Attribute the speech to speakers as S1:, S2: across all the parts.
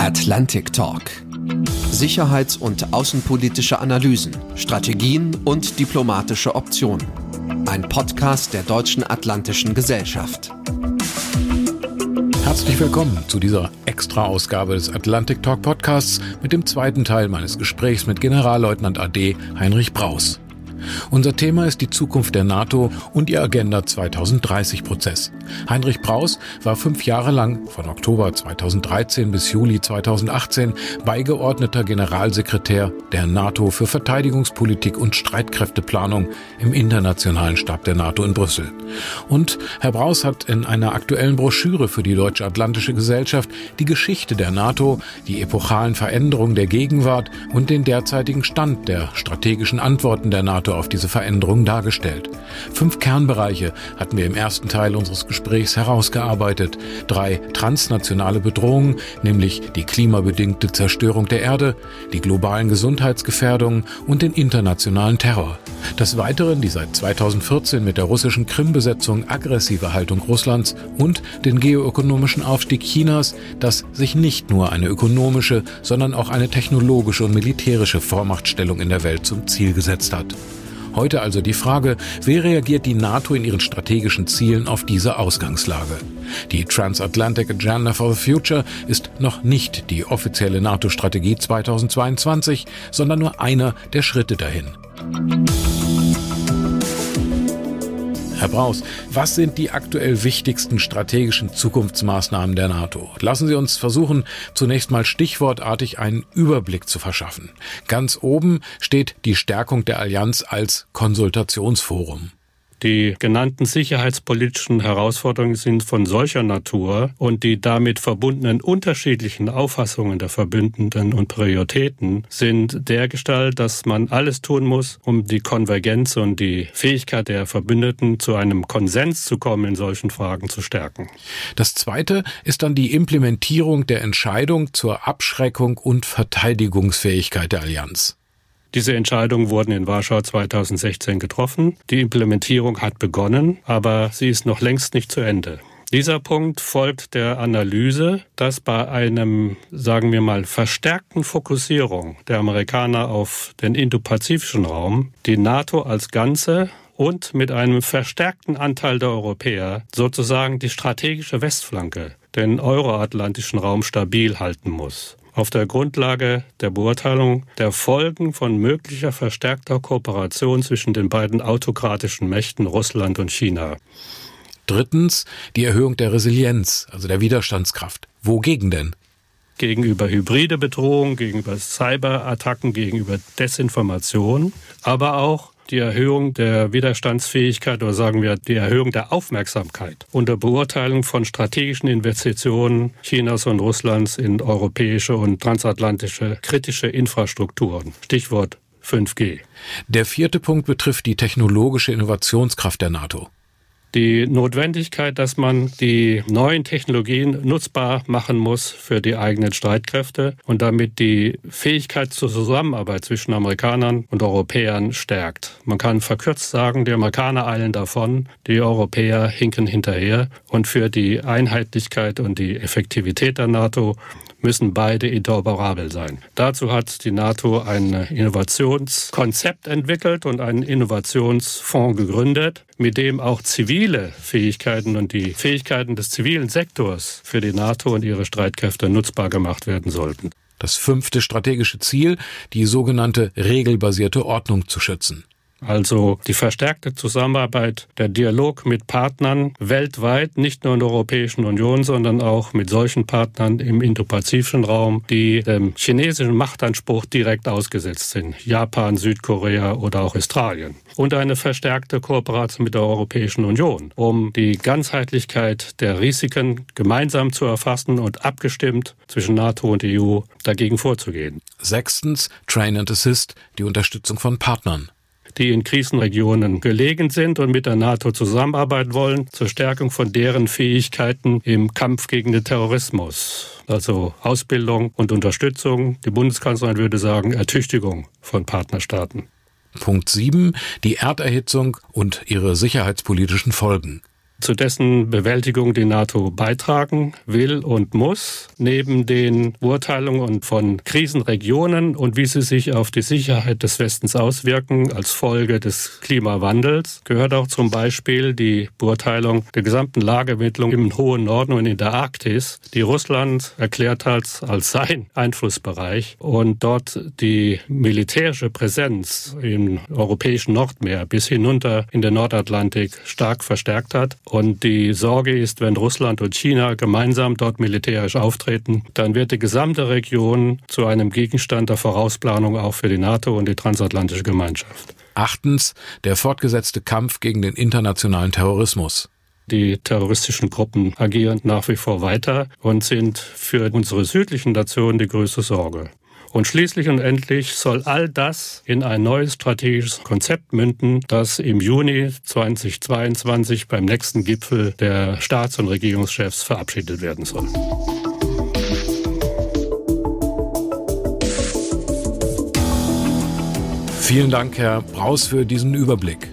S1: Atlantic Talk. Sicherheits- und außenpolitische Analysen, Strategien und diplomatische Optionen. Ein Podcast der Deutschen Atlantischen Gesellschaft.
S2: Herzlich willkommen zu dieser Extra-Ausgabe des Atlantic Talk Podcasts mit dem zweiten Teil meines Gesprächs mit Generalleutnant AD Heinrich Braus. Unser Thema ist die Zukunft der NATO und ihr Agenda 2030-Prozess. Heinrich Braus war fünf Jahre lang, von Oktober 2013 bis Juli 2018, beigeordneter Generalsekretär der NATO für Verteidigungspolitik und Streitkräfteplanung im Internationalen Stab der NATO in Brüssel. Und Herr Braus hat in einer aktuellen Broschüre für die Deutsche Atlantische Gesellschaft die Geschichte der NATO, die epochalen Veränderungen der Gegenwart und den derzeitigen Stand der strategischen Antworten der NATO auf diese Veränderungen dargestellt. Fünf Kernbereiche hatten wir im ersten Teil unseres Gesprächs herausgearbeitet. Drei transnationale Bedrohungen, nämlich die klimabedingte Zerstörung der Erde, die globalen Gesundheitsgefährdungen und den internationalen Terror. Des Weiteren die seit 2014 mit der russischen Krim-Besetzung aggressive Haltung Russlands und den geoökonomischen Aufstieg Chinas, das sich nicht nur eine ökonomische, sondern auch eine technologische und militärische Vormachtstellung in der Welt zum Ziel gesetzt hat. Heute also die Frage, wie reagiert die NATO in ihren strategischen Zielen auf diese Ausgangslage? Die Transatlantic Agenda for the Future ist noch nicht die offizielle NATO-Strategie 2022, sondern nur einer der Schritte dahin. Herr Braus, was sind die aktuell wichtigsten strategischen Zukunftsmaßnahmen der NATO? Lassen Sie uns versuchen, zunächst mal stichwortartig einen Überblick zu verschaffen. Ganz oben steht die Stärkung der Allianz als Konsultationsforum.
S3: Die genannten sicherheitspolitischen Herausforderungen sind von solcher Natur und die damit verbundenen unterschiedlichen Auffassungen der Verbündeten und Prioritäten sind dergestalt, dass man alles tun muss, um die Konvergenz und die Fähigkeit der Verbündeten zu einem Konsens zu kommen in solchen Fragen zu stärken.
S2: Das zweite ist dann die Implementierung der Entscheidung zur Abschreckung und Verteidigungsfähigkeit der Allianz.
S3: Diese Entscheidungen wurden in Warschau 2016 getroffen. Die Implementierung hat begonnen, aber sie ist noch längst nicht zu Ende. Dieser Punkt folgt der Analyse, dass bei einem, sagen wir mal, verstärkten Fokussierung der Amerikaner auf den indopazifischen Raum die NATO als Ganze und mit einem verstärkten Anteil der Europäer sozusagen die strategische Westflanke, den euroatlantischen Raum stabil halten muss auf der Grundlage der Beurteilung der Folgen von möglicher verstärkter Kooperation zwischen den beiden autokratischen Mächten Russland und China.
S2: Drittens die Erhöhung der Resilienz, also der Widerstandskraft. Wogegen denn?
S3: Gegenüber hybride Bedrohung, gegenüber Cyberattacken, gegenüber Desinformation, aber auch die Erhöhung der Widerstandsfähigkeit oder sagen wir die Erhöhung der Aufmerksamkeit unter Beurteilung von strategischen Investitionen Chinas und Russlands in europäische und transatlantische kritische Infrastrukturen. Stichwort 5G.
S2: Der vierte Punkt betrifft die technologische Innovationskraft der NATO
S3: die Notwendigkeit, dass man die neuen Technologien nutzbar machen muss für die eigenen Streitkräfte und damit die Fähigkeit zur Zusammenarbeit zwischen Amerikanern und Europäern stärkt. Man kann verkürzt sagen, die Amerikaner eilen davon, die Europäer hinken hinterher und für die Einheitlichkeit und die Effektivität der NATO müssen beide interoperabel sein. Dazu hat die NATO ein Innovationskonzept entwickelt und einen Innovationsfonds gegründet, mit dem auch zivile Fähigkeiten und die Fähigkeiten des zivilen Sektors für die NATO und ihre Streitkräfte nutzbar gemacht werden sollten.
S2: Das fünfte strategische Ziel, die sogenannte regelbasierte Ordnung zu schützen.
S3: Also die verstärkte Zusammenarbeit, der Dialog mit Partnern weltweit, nicht nur in der Europäischen Union, sondern auch mit solchen Partnern im indopazifischen Raum, die dem chinesischen Machtanspruch direkt ausgesetzt sind. Japan, Südkorea oder auch Australien. Und eine verstärkte Kooperation mit der Europäischen Union, um die Ganzheitlichkeit der Risiken gemeinsam zu erfassen und abgestimmt zwischen NATO und EU dagegen vorzugehen.
S2: Sechstens, Train and Assist, die Unterstützung von Partnern
S3: die in Krisenregionen gelegen sind und mit der NATO zusammenarbeiten wollen, zur Stärkung von deren Fähigkeiten im Kampf gegen den Terrorismus. Also Ausbildung und Unterstützung, die Bundeskanzlerin würde sagen Ertüchtigung von Partnerstaaten.
S2: Punkt 7. Die Erderhitzung und ihre sicherheitspolitischen Folgen.
S3: Zu dessen Bewältigung die NATO beitragen will und muss, neben den Beurteilungen von Krisenregionen und wie sie sich auf die Sicherheit des Westens auswirken als Folge des Klimawandels, gehört auch zum Beispiel die Beurteilung der gesamten Lagemittlung im hohen Norden und in der Arktis, die Russland erklärt hat als sein Einflussbereich und dort die militärische Präsenz im europäischen Nordmeer bis hinunter in den Nordatlantik stark verstärkt hat. Und die Sorge ist, wenn Russland und China gemeinsam dort militärisch auftreten, dann wird die gesamte Region zu einem Gegenstand der Vorausplanung auch für die NATO und die transatlantische Gemeinschaft.
S2: Achtens, der fortgesetzte Kampf gegen den internationalen Terrorismus.
S3: Die terroristischen Gruppen agieren nach wie vor weiter und sind für unsere südlichen Nationen die größte Sorge. Und schließlich und endlich soll all das in ein neues strategisches Konzept münden, das im Juni 2022 beim nächsten Gipfel der Staats- und Regierungschefs verabschiedet werden soll.
S2: Vielen Dank, Herr Braus, für diesen Überblick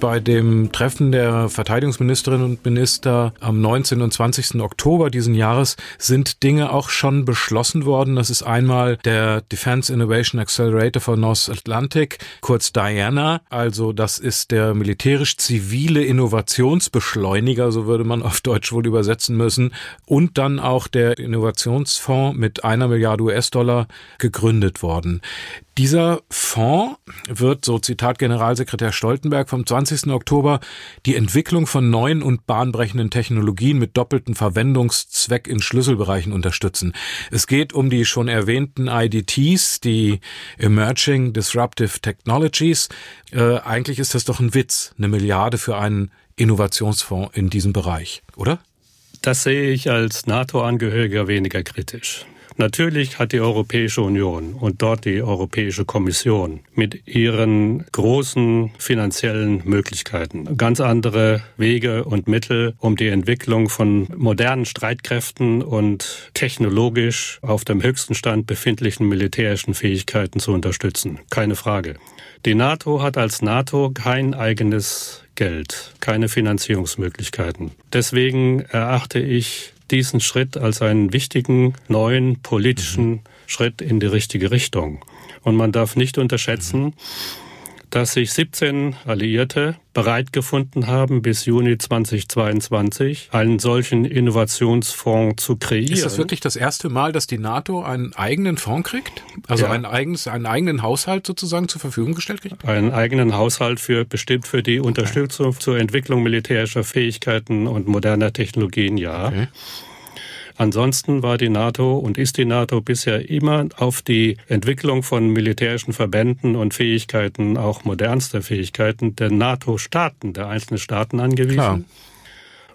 S2: bei dem Treffen der Verteidigungsministerinnen und Minister am 19. und 20. Oktober diesen Jahres sind Dinge auch schon beschlossen worden. Das ist einmal der Defense Innovation Accelerator for North Atlantic, kurz Diana. Also das ist der militärisch-zivile Innovationsbeschleuniger, so würde man auf Deutsch wohl übersetzen müssen. Und dann auch der Innovationsfonds mit einer Milliarde US-Dollar gegründet worden. Dieser Fonds wird, so Zitat Generalsekretär Stoltenberg vom 20. Oktober, die Entwicklung von neuen und bahnbrechenden Technologien mit doppeltem Verwendungszweck in Schlüsselbereichen unterstützen. Es geht um die schon erwähnten IDTs, die Emerging Disruptive Technologies. Äh, eigentlich ist das doch ein Witz, eine Milliarde für einen Innovationsfonds in diesem Bereich, oder?
S3: Das sehe ich als NATO-Angehöriger weniger kritisch. Natürlich hat die Europäische Union und dort die Europäische Kommission mit ihren großen finanziellen Möglichkeiten ganz andere Wege und Mittel, um die Entwicklung von modernen Streitkräften und technologisch auf dem höchsten Stand befindlichen militärischen Fähigkeiten zu unterstützen. Keine Frage. Die NATO hat als NATO kein eigenes Geld, keine Finanzierungsmöglichkeiten. Deswegen erachte ich diesen Schritt als einen wichtigen neuen politischen mhm. Schritt in die richtige Richtung. Und man darf nicht unterschätzen, mhm dass sich 17 Alliierte bereit gefunden haben, bis Juni 2022 einen solchen Innovationsfonds zu kreieren.
S2: Ist das wirklich das erste Mal, dass die NATO einen eigenen Fonds kriegt? Also ja. ein eigenes, einen eigenen Haushalt sozusagen zur Verfügung gestellt kriegt?
S3: Einen eigenen Haushalt für bestimmt für die Unterstützung okay. zur Entwicklung militärischer Fähigkeiten und moderner Technologien, ja. Okay. Ansonsten war die NATO und ist die NATO bisher immer auf die Entwicklung von militärischen Verbänden und Fähigkeiten, auch modernster Fähigkeiten der NATO-Staaten, der einzelnen Staaten angewiesen. Klar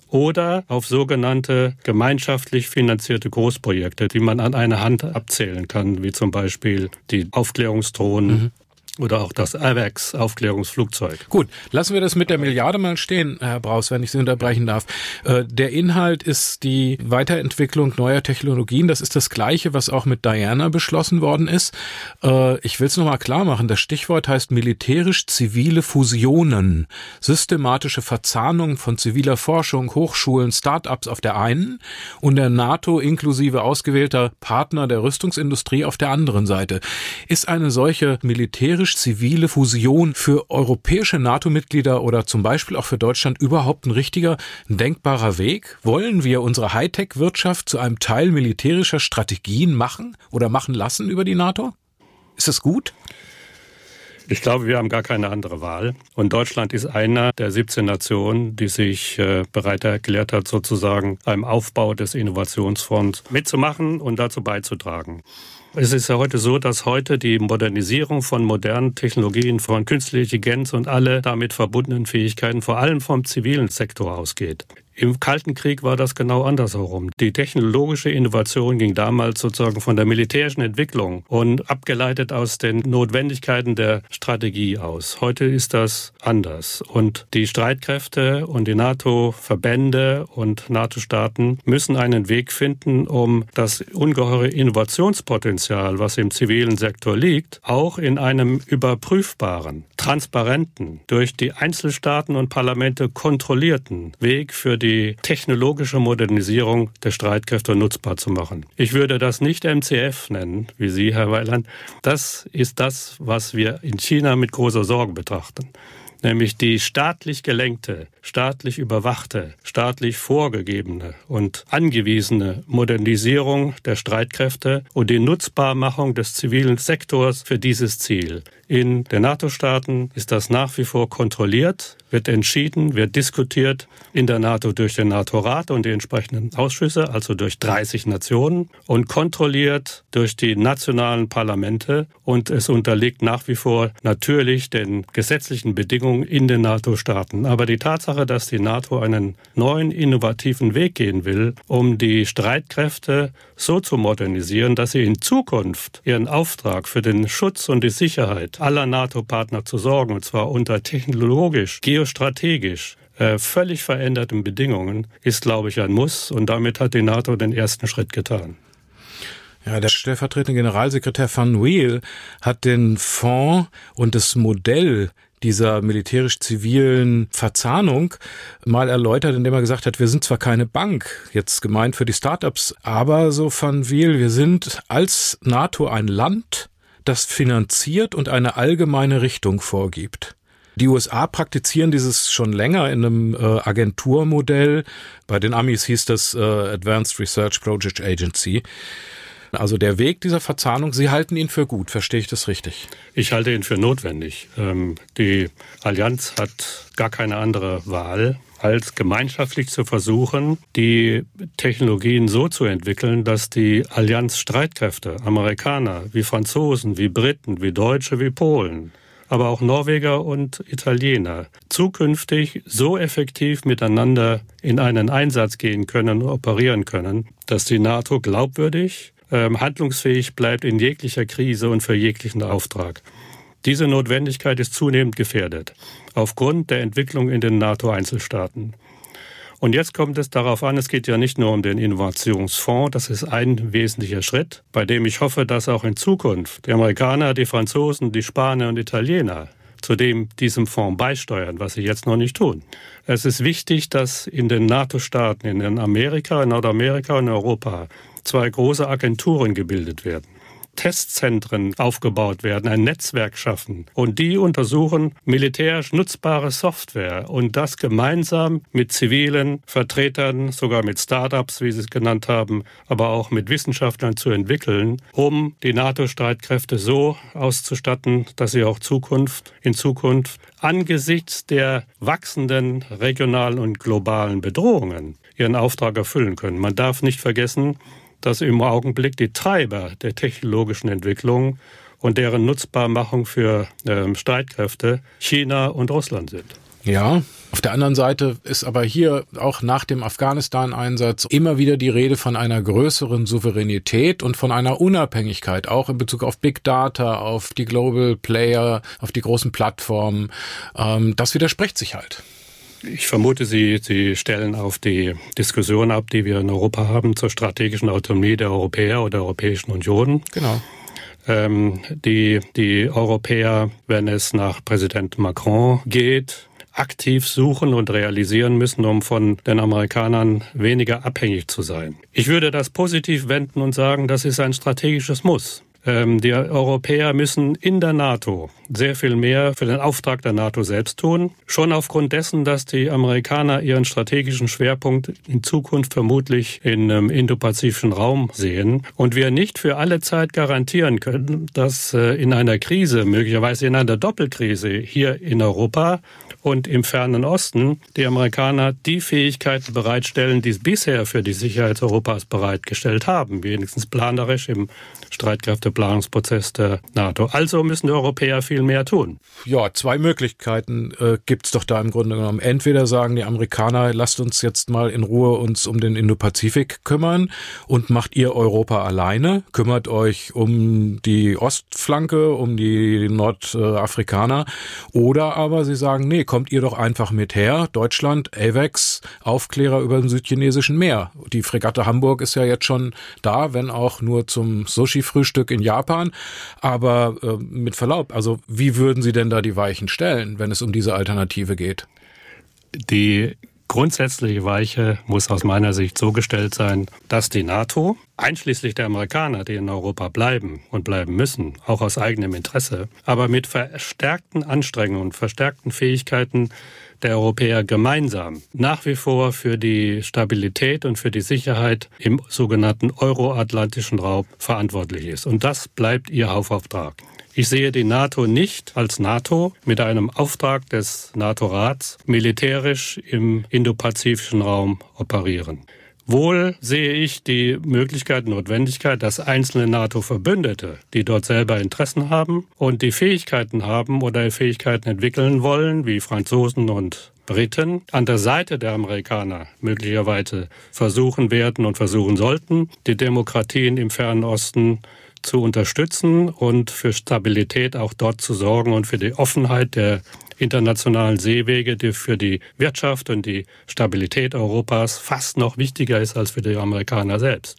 S3: oder auf sogenannte gemeinschaftlich finanzierte Großprojekte, die man an einer Hand abzählen kann, wie zum Beispiel die Aufklärungsdrohnen mhm oder auch das AVAX-Aufklärungsflugzeug.
S2: Gut, lassen wir das mit der Milliarde mal stehen, Herr Braus, wenn ich Sie unterbrechen darf. Äh, der Inhalt ist die Weiterentwicklung neuer Technologien. Das ist das Gleiche, was auch mit Diana beschlossen worden ist. Äh, ich will es nochmal klar machen. Das Stichwort heißt militärisch-zivile Fusionen. Systematische Verzahnung von ziviler Forschung, Hochschulen, Start-ups auf der einen und der NATO inklusive ausgewählter Partner der Rüstungsindustrie auf der anderen Seite. Ist eine solche militärische militärisch-zivile Fusion für europäische NATO-Mitglieder oder zum Beispiel auch für Deutschland überhaupt ein richtiger, denkbarer Weg? Wollen wir unsere Hightech-Wirtschaft zu einem Teil militärischer Strategien machen oder machen lassen über die NATO? Ist das gut?
S3: Ich glaube, wir haben gar keine andere Wahl. Und Deutschland ist einer der 17 Nationen, die sich äh, bereit erklärt hat, sozusagen beim Aufbau des Innovationsfonds mitzumachen und dazu beizutragen. Es ist ja heute so, dass heute die Modernisierung von modernen Technologien, von künstlicher Intelligenz und alle damit verbundenen Fähigkeiten vor allem vom zivilen Sektor ausgeht. Im Kalten Krieg war das genau andersherum. Die technologische Innovation ging damals sozusagen von der militärischen Entwicklung und abgeleitet aus den Notwendigkeiten der Strategie aus. Heute ist das anders. Und die Streitkräfte und die NATO-Verbände und NATO-Staaten müssen einen Weg finden, um das ungeheure Innovationspotenzial, was im zivilen Sektor liegt, auch in einem überprüfbaren, transparenten, durch die Einzelstaaten und Parlamente kontrollierten Weg für die technologische Modernisierung der Streitkräfte nutzbar zu machen. Ich würde das nicht MCF nennen, wie Sie, Herr Weiland. Das ist das, was wir in China mit großer Sorge betrachten nämlich die staatlich gelenkte, staatlich überwachte, staatlich vorgegebene und angewiesene Modernisierung der Streitkräfte und die Nutzbarmachung des zivilen Sektors für dieses Ziel. In den NATO-Staaten ist das nach wie vor kontrolliert, wird entschieden, wird diskutiert in der NATO durch den NATO-Rat und die entsprechenden Ausschüsse, also durch 30 Nationen und kontrolliert durch die nationalen Parlamente und es unterliegt nach wie vor natürlich den gesetzlichen Bedingungen in den NATO-Staaten. Aber die Tatsache, dass die NATO einen neuen innovativen Weg gehen will, um die Streitkräfte so zu modernisieren, dass sie in Zukunft ihren Auftrag für den Schutz und die Sicherheit aller NATO-Partner zu sorgen, und zwar unter technologisch, geostrategisch, äh, völlig veränderten Bedingungen, ist, glaube ich, ein Muss. Und damit hat die NATO den ersten Schritt getan.
S2: Ja, der stellvertretende Generalsekretär Van Weel hat den Fonds und das Modell dieser militärisch-zivilen Verzahnung mal erläutert, indem er gesagt hat, wir sind zwar keine Bank, jetzt gemeint für die Startups, aber so Van Wiel, wir sind als NATO ein Land, das finanziert und eine allgemeine Richtung vorgibt. Die USA praktizieren dieses schon länger in einem äh, Agenturmodell. Bei den Amis hieß das äh, Advanced Research Project Agency. Also der Weg dieser Verzahnung, Sie halten ihn für gut, verstehe ich das richtig?
S3: Ich halte ihn für notwendig. Ähm, die Allianz hat gar keine andere Wahl als gemeinschaftlich zu versuchen, die Technologien so zu entwickeln, dass die Allianz Streitkräfte, Amerikaner wie Franzosen, wie Briten, wie Deutsche, wie Polen, aber auch Norweger und Italiener zukünftig so effektiv miteinander in einen Einsatz gehen können, operieren können, dass die NATO glaubwürdig, ähm, handlungsfähig bleibt in jeglicher Krise und für jeglichen Auftrag. Diese Notwendigkeit ist zunehmend gefährdet aufgrund der Entwicklung in den NATO-Einzelstaaten. Und jetzt kommt es darauf an, es geht ja nicht nur um den Innovationsfonds, das ist ein wesentlicher Schritt, bei dem ich hoffe, dass auch in Zukunft die Amerikaner, die Franzosen, die Spanier und Italiener zu dem diesem Fonds beisteuern, was sie jetzt noch nicht tun. Es ist wichtig, dass in den NATO-Staaten, in Amerika, in Nordamerika und Europa zwei große Agenturen gebildet werden. Testzentren aufgebaut werden, ein Netzwerk schaffen. Und die untersuchen militärisch nutzbare Software und das gemeinsam mit zivilen Vertretern, sogar mit Startups, wie Sie es genannt haben, aber auch mit Wissenschaftlern zu entwickeln, um die NATO-Streitkräfte so auszustatten, dass sie auch Zukunft, in Zukunft angesichts der wachsenden regionalen und globalen Bedrohungen ihren Auftrag erfüllen können. Man darf nicht vergessen, dass im Augenblick die Treiber der technologischen Entwicklung und deren Nutzbarmachung für ähm, Streitkräfte China und Russland sind.
S2: Ja, auf der anderen Seite ist aber hier auch nach dem Afghanistan-Einsatz immer wieder die Rede von einer größeren Souveränität und von einer Unabhängigkeit, auch in Bezug auf Big Data, auf die Global Player, auf die großen Plattformen. Ähm, das widerspricht sich halt.
S3: Ich vermute, Sie, Sie stellen auf die Diskussion ab, die wir in Europa haben zur strategischen Autonomie der Europäer oder der Europäischen Union.
S2: Genau.
S3: Ähm, die, die Europäer, wenn es nach Präsident Macron geht, aktiv suchen und realisieren müssen, um von den Amerikanern weniger abhängig zu sein. Ich würde das positiv wenden und sagen, das ist ein strategisches Muss. Ähm, die Europäer müssen in der NATO sehr viel mehr für den Auftrag der NATO selbst tun. Schon aufgrund dessen, dass die Amerikaner ihren strategischen Schwerpunkt in Zukunft vermutlich in im indopazifischen Raum sehen und wir nicht für alle Zeit garantieren können, dass äh, in einer Krise, möglicherweise in einer Doppelkrise hier in Europa und im fernen Osten die Amerikaner die Fähigkeiten bereitstellen, die es bisher für die Sicherheit Europas bereitgestellt haben, wenigstens planerisch im Streitkräfte Planungsprozess der NATO. Also müssen die Europäer viel mehr tun.
S2: Ja, zwei Möglichkeiten äh, gibt es doch da im Grunde genommen. Entweder sagen die Amerikaner, lasst uns jetzt mal in Ruhe uns um den Indo-Pazifik kümmern und macht ihr Europa alleine, kümmert euch um die Ostflanke, um die Nordafrikaner. Oder aber sie sagen, nee, kommt ihr doch einfach mit her. Deutschland, AVEX, Aufklärer über dem südchinesischen Meer. Die Fregatte Hamburg ist ja jetzt schon da, wenn auch nur zum Sushi-Frühstück in Japan. Aber äh, mit Verlaub, also wie würden Sie denn da die Weichen stellen, wenn es um diese Alternative geht?
S3: Die grundsätzliche Weiche muss aus meiner Sicht so gestellt sein, dass die NATO, einschließlich der Amerikaner, die in Europa bleiben und bleiben müssen, auch aus eigenem Interesse, aber mit verstärkten Anstrengungen und verstärkten Fähigkeiten der Europäer gemeinsam nach wie vor für die Stabilität und für die Sicherheit im sogenannten euroatlantischen Raum verantwortlich ist. Und das bleibt ihr Hauptauftrag. Ich sehe die NATO nicht als NATO mit einem Auftrag des NATO-Rats militärisch im indopazifischen Raum operieren. Wohl sehe ich die Möglichkeit, Notwendigkeit, dass einzelne NATO-Verbündete, die dort selber Interessen haben und die Fähigkeiten haben oder Fähigkeiten entwickeln wollen, wie Franzosen und Briten, an der Seite der Amerikaner möglicherweise versuchen werden und versuchen sollten, die Demokratien im Fernen Osten zu unterstützen und für Stabilität auch dort zu sorgen und für die Offenheit der internationalen Seewege, die für die Wirtschaft und die Stabilität Europas fast noch wichtiger ist als für die Amerikaner selbst.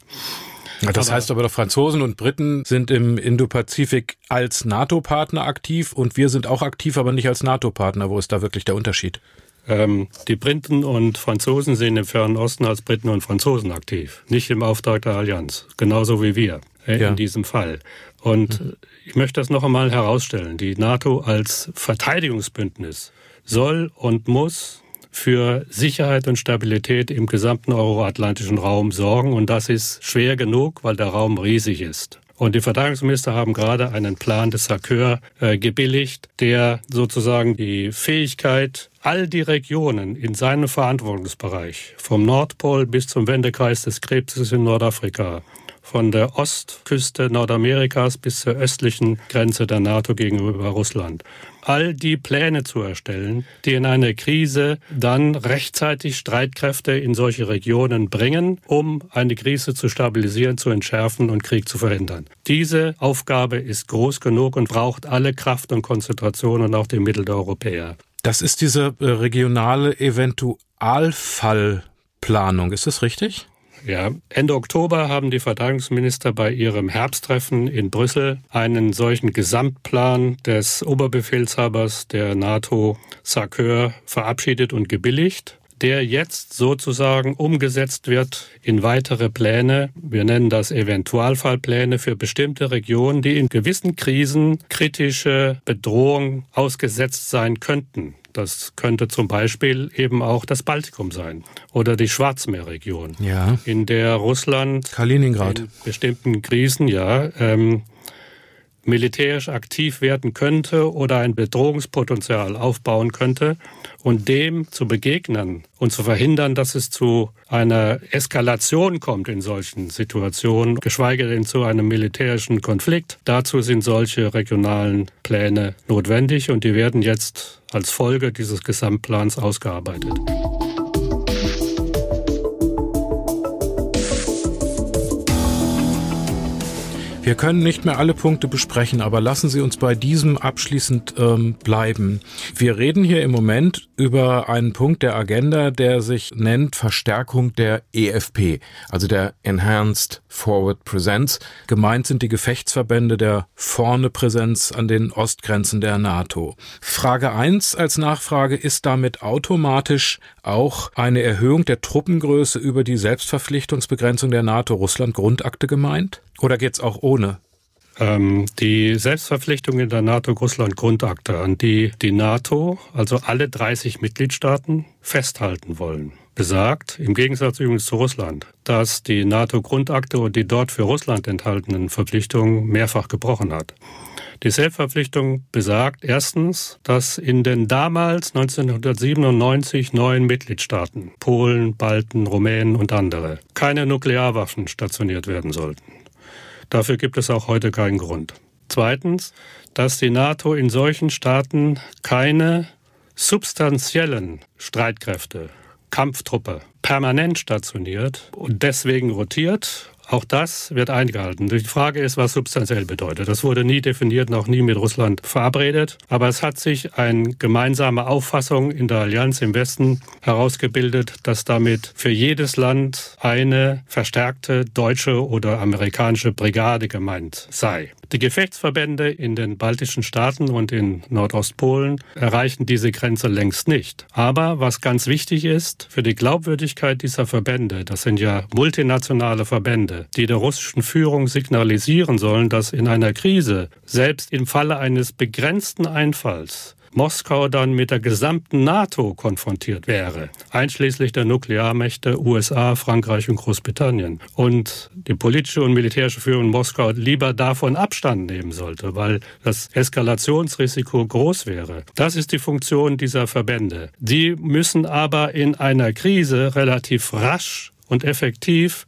S2: Das heißt aber, Franzosen und Briten sind im Indo-Pazifik als NATO-Partner aktiv und wir sind auch aktiv, aber nicht als NATO-Partner. Wo ist da wirklich der Unterschied?
S3: Ähm, die Briten und Franzosen sind im Fernen Osten als Briten und Franzosen aktiv, nicht im Auftrag der Allianz, genauso wie wir äh, ja. in diesem Fall. Und mhm. ich möchte das noch einmal herausstellen. Die NATO als Verteidigungsbündnis soll und muss für Sicherheit und Stabilität im gesamten euroatlantischen Raum sorgen. Und das ist schwer genug, weil der Raum riesig ist. Und die Verteidigungsminister haben gerade einen Plan des SACEUR äh, gebilligt, der sozusagen die Fähigkeit, all die Regionen in seinem Verantwortungsbereich, vom Nordpol bis zum Wendekreis des Krebses in Nordafrika, von der Ostküste Nordamerikas bis zur östlichen Grenze der NATO gegenüber Russland. All die Pläne zu erstellen, die in einer Krise dann rechtzeitig Streitkräfte in solche Regionen bringen, um eine Krise zu stabilisieren, zu entschärfen und Krieg zu verhindern. Diese Aufgabe ist groß genug und braucht alle Kraft und Konzentration und auch die Mittel der Europäer.
S2: Das ist diese äh, regionale Eventualfallplanung, ist das richtig?
S3: Ja, Ende Oktober haben die Verteidigungsminister bei ihrem Herbsttreffen in Brüssel einen solchen Gesamtplan des Oberbefehlshabers der NATO SACEUR verabschiedet und gebilligt der jetzt sozusagen umgesetzt wird in weitere Pläne. Wir nennen das Eventualfallpläne für bestimmte Regionen, die in gewissen Krisen kritische Bedrohung ausgesetzt sein könnten. Das könnte zum Beispiel eben auch das Baltikum sein oder die Schwarzmeerregion,
S2: ja.
S3: in der Russland
S2: Kaliningrad
S3: in bestimmten Krisen ja ähm, militärisch aktiv werden könnte oder ein Bedrohungspotenzial aufbauen könnte und dem zu begegnen und zu verhindern, dass es zu einer Eskalation kommt in solchen Situationen, geschweige denn zu einem militärischen Konflikt. Dazu sind solche regionalen Pläne notwendig und die werden jetzt als Folge dieses Gesamtplans ausgearbeitet.
S2: Wir können nicht mehr alle Punkte besprechen, aber lassen Sie uns bei diesem abschließend ähm, bleiben. Wir reden hier im Moment über einen Punkt der Agenda, der sich nennt Verstärkung der EFP, also der Enhanced Forward Presence. Gemeint sind die Gefechtsverbände der vorne Präsenz an den Ostgrenzen der NATO. Frage eins als Nachfrage ist damit automatisch auch eine Erhöhung der Truppengröße über die Selbstverpflichtungsbegrenzung der NATO-Russland-Grundakte gemeint? Oder geht's auch ohne?
S3: Ähm, die Selbstverpflichtung in der NATO-Russland-Grundakte, an die die NATO, also alle 30 Mitgliedstaaten, festhalten wollen, besagt, im Gegensatz übrigens zu Russland, dass die NATO-Grundakte und die dort für Russland enthaltenen Verpflichtungen mehrfach gebrochen hat. Die Selbstverpflichtung besagt erstens, dass in den damals 1997 neuen Mitgliedstaaten, Polen, Balten, Rumänen und andere, keine Nuklearwaffen stationiert werden sollten. Dafür gibt es auch heute keinen Grund. Zweitens, dass die NATO in solchen Staaten keine substanziellen Streitkräfte, Kampftruppe permanent stationiert und deswegen rotiert auch das wird eingehalten. Die Frage ist, was substanziell bedeutet. Das wurde nie definiert, noch nie mit Russland verabredet. Aber es hat sich eine gemeinsame Auffassung in der Allianz im Westen herausgebildet, dass damit für jedes Land eine verstärkte deutsche oder amerikanische Brigade gemeint sei. Die Gefechtsverbände in den baltischen Staaten und in Nordostpolen erreichen diese Grenze längst nicht. Aber was ganz wichtig ist für die Glaubwürdigkeit dieser Verbände, das sind ja multinationale Verbände, die der russischen Führung signalisieren sollen, dass in einer Krise, selbst im Falle eines begrenzten Einfalls, Moskau dann mit der gesamten NATO konfrontiert wäre, einschließlich der Nuklearmächte USA, Frankreich und Großbritannien. Und die politische und militärische Führung Moskau lieber davon Abstand nehmen sollte, weil das Eskalationsrisiko groß wäre. Das ist die Funktion dieser Verbände. Die müssen aber in einer Krise relativ rasch und effektiv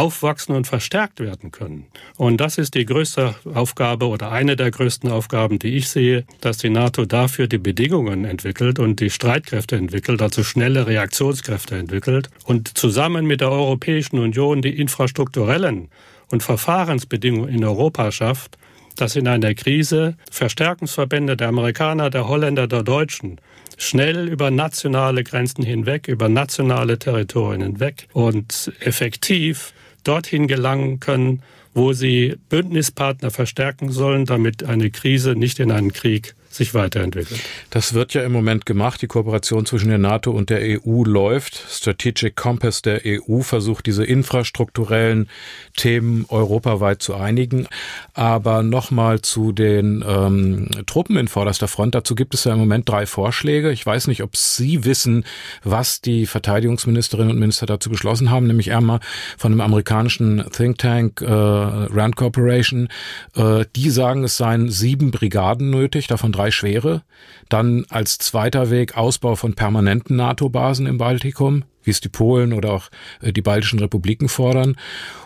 S3: aufwachsen und verstärkt werden können. Und das ist die größte Aufgabe oder eine der größten Aufgaben, die ich sehe, dass die NATO dafür die Bedingungen entwickelt und die Streitkräfte entwickelt, also schnelle Reaktionskräfte entwickelt und zusammen mit der Europäischen Union die infrastrukturellen und Verfahrensbedingungen in Europa schafft, dass in einer Krise Verstärkungsverbände der Amerikaner, der Holländer, der Deutschen schnell über nationale Grenzen hinweg, über nationale Territorien hinweg und effektiv dorthin gelangen können, wo sie Bündnispartner verstärken sollen, damit eine Krise nicht in einen Krieg sich weiterentwickelt.
S2: Das wird ja im Moment gemacht. Die Kooperation zwischen der NATO und der EU läuft. Strategic Compass der EU versucht, diese infrastrukturellen Themen europaweit zu einigen. Aber nochmal zu den ähm, Truppen in vorderster Front. Dazu gibt es ja im Moment drei Vorschläge. Ich weiß nicht, ob Sie wissen, was die Verteidigungsministerinnen und Minister dazu beschlossen haben, nämlich einmal von einem amerikanischen Think Tank äh, Rand Corporation. Äh, die sagen, es seien sieben Brigaden nötig, davon drei schwere. Dann als zweiter Weg Ausbau von permanenten NATO-Basen im Baltikum, wie es die Polen oder auch äh, die baltischen Republiken fordern.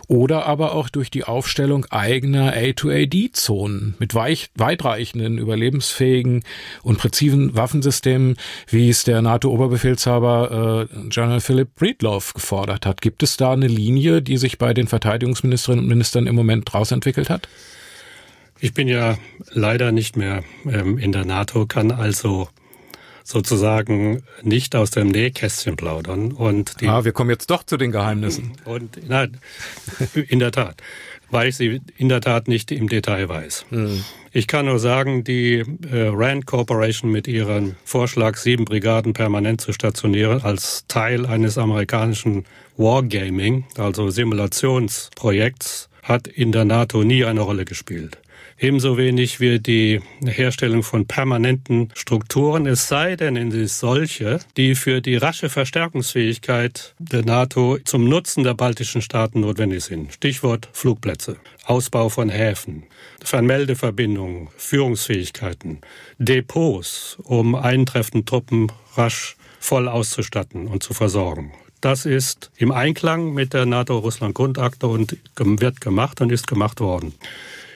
S2: Oder aber auch durch die Aufstellung eigener A-to-AD-Zonen mit weich, weitreichenden, überlebensfähigen und präzisen Waffensystemen, wie es der NATO-Oberbefehlshaber äh, General Philip Breedlove gefordert hat. Gibt es da eine Linie, die sich bei den Verteidigungsministerinnen und Ministern im Moment draus entwickelt hat?
S3: Ich bin ja leider nicht mehr ähm, in der NATO, kann also sozusagen nicht aus dem Nähkästchen plaudern. Und
S2: die, ah, wir kommen jetzt doch zu den Geheimnissen.
S3: Und nein, in der Tat, weil ich sie in der Tat nicht im Detail weiß. Mhm. Ich kann nur sagen, die äh, Rand Corporation mit ihrem Vorschlag, sieben Brigaden permanent zu stationieren, als Teil eines amerikanischen Wargaming, also Simulationsprojekts, hat in der NATO nie eine Rolle gespielt ebenso wenig wie die Herstellung von permanenten Strukturen, es sei denn, es ist solche, die für die rasche Verstärkungsfähigkeit der NATO zum Nutzen der baltischen Staaten notwendig sind. Stichwort Flugplätze, Ausbau von Häfen, Vermeldeverbindungen, Führungsfähigkeiten, Depots, um eintreffende Truppen rasch voll auszustatten und zu versorgen. Das ist im Einklang mit der NATO-Russland-Grundakte und wird gemacht und ist gemacht worden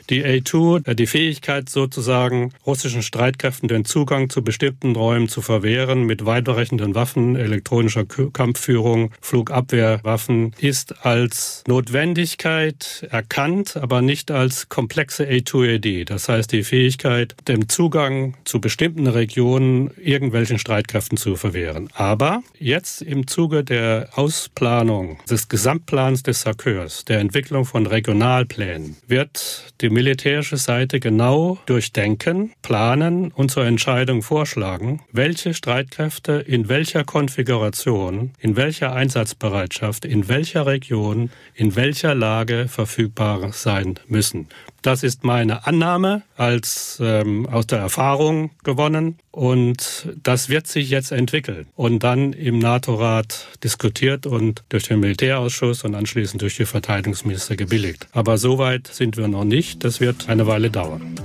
S3: die A2, äh, die Fähigkeit sozusagen russischen Streitkräften den Zugang zu bestimmten Räumen zu verwehren mit weitreichenden Waffen, elektronischer Kampfführung, Flugabwehrwaffen, ist als Notwendigkeit erkannt, aber nicht als komplexe A2AD. Das heißt, die Fähigkeit, dem Zugang zu bestimmten Regionen irgendwelchen Streitkräften zu verwehren. Aber jetzt im Zuge der Ausplanung des Gesamtplans des SACEURS, der Entwicklung von Regionalplänen, wird die militärische Seite genau durchdenken, planen und zur Entscheidung vorschlagen, welche Streitkräfte in welcher Konfiguration, in welcher Einsatzbereitschaft, in welcher Region, in welcher Lage verfügbar sein müssen. Das ist meine Annahme als ähm, aus der Erfahrung gewonnen und das wird sich jetzt entwickeln und dann im NATO-Rat diskutiert und durch den Militärausschuss und anschließend durch die Verteidigungsminister gebilligt. Aber so weit sind wir noch nicht. Das wird eine Weile dauern.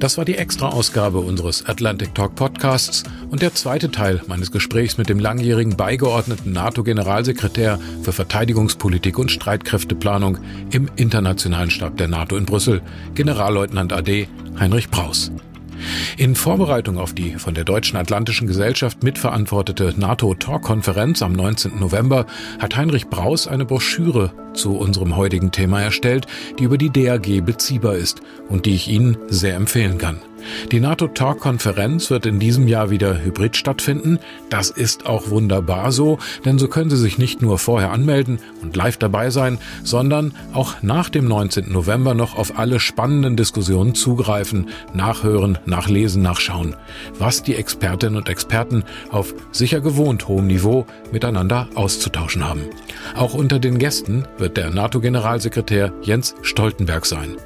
S2: Das war die Extra-Ausgabe unseres Atlantic Talk Podcasts und der zweite Teil meines Gesprächs mit dem langjährigen beigeordneten NATO-Generalsekretär für Verteidigungspolitik und Streitkräfteplanung im Internationalen Stab der NATO in Brüssel, Generalleutnant AD Heinrich Braus. In Vorbereitung auf die von der Deutschen Atlantischen Gesellschaft mitverantwortete NATO-Talk-Konferenz am 19. November hat Heinrich Braus eine Broschüre zu unserem heutigen Thema erstellt, die über die DAG beziehbar ist und die ich Ihnen sehr empfehlen kann. Die NATO-Talk-Konferenz wird in diesem Jahr wieder hybrid stattfinden. Das ist auch wunderbar so, denn so können Sie sich nicht nur vorher anmelden und live dabei sein, sondern auch nach dem 19. November noch auf alle spannenden Diskussionen zugreifen, nachhören, nachlesen, nachschauen, was die Expertinnen und Experten auf sicher gewohnt hohem Niveau miteinander auszutauschen haben. Auch unter den Gästen wird der NATO-Generalsekretär Jens Stoltenberg sein.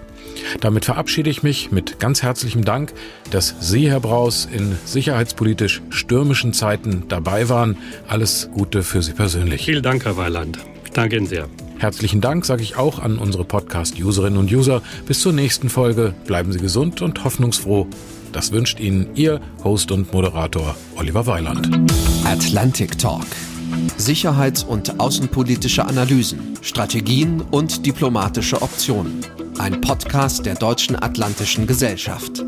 S2: Damit verabschiede ich mich mit ganz herzlichem Dank, dass Sie, Herr Braus, in sicherheitspolitisch stürmischen Zeiten dabei waren. Alles Gute für Sie persönlich.
S3: Vielen Dank, Herr Weiland. Ich danke Ihnen sehr.
S2: Herzlichen Dank sage ich auch an unsere Podcast-Userinnen und User. Bis zur nächsten Folge. Bleiben Sie gesund und hoffnungsfroh. Das wünscht Ihnen Ihr Host und Moderator Oliver Weiland.
S1: Atlantic Talk. Sicherheits- und außenpolitische Analysen, Strategien und diplomatische Optionen. Ein Podcast der Deutschen Atlantischen Gesellschaft.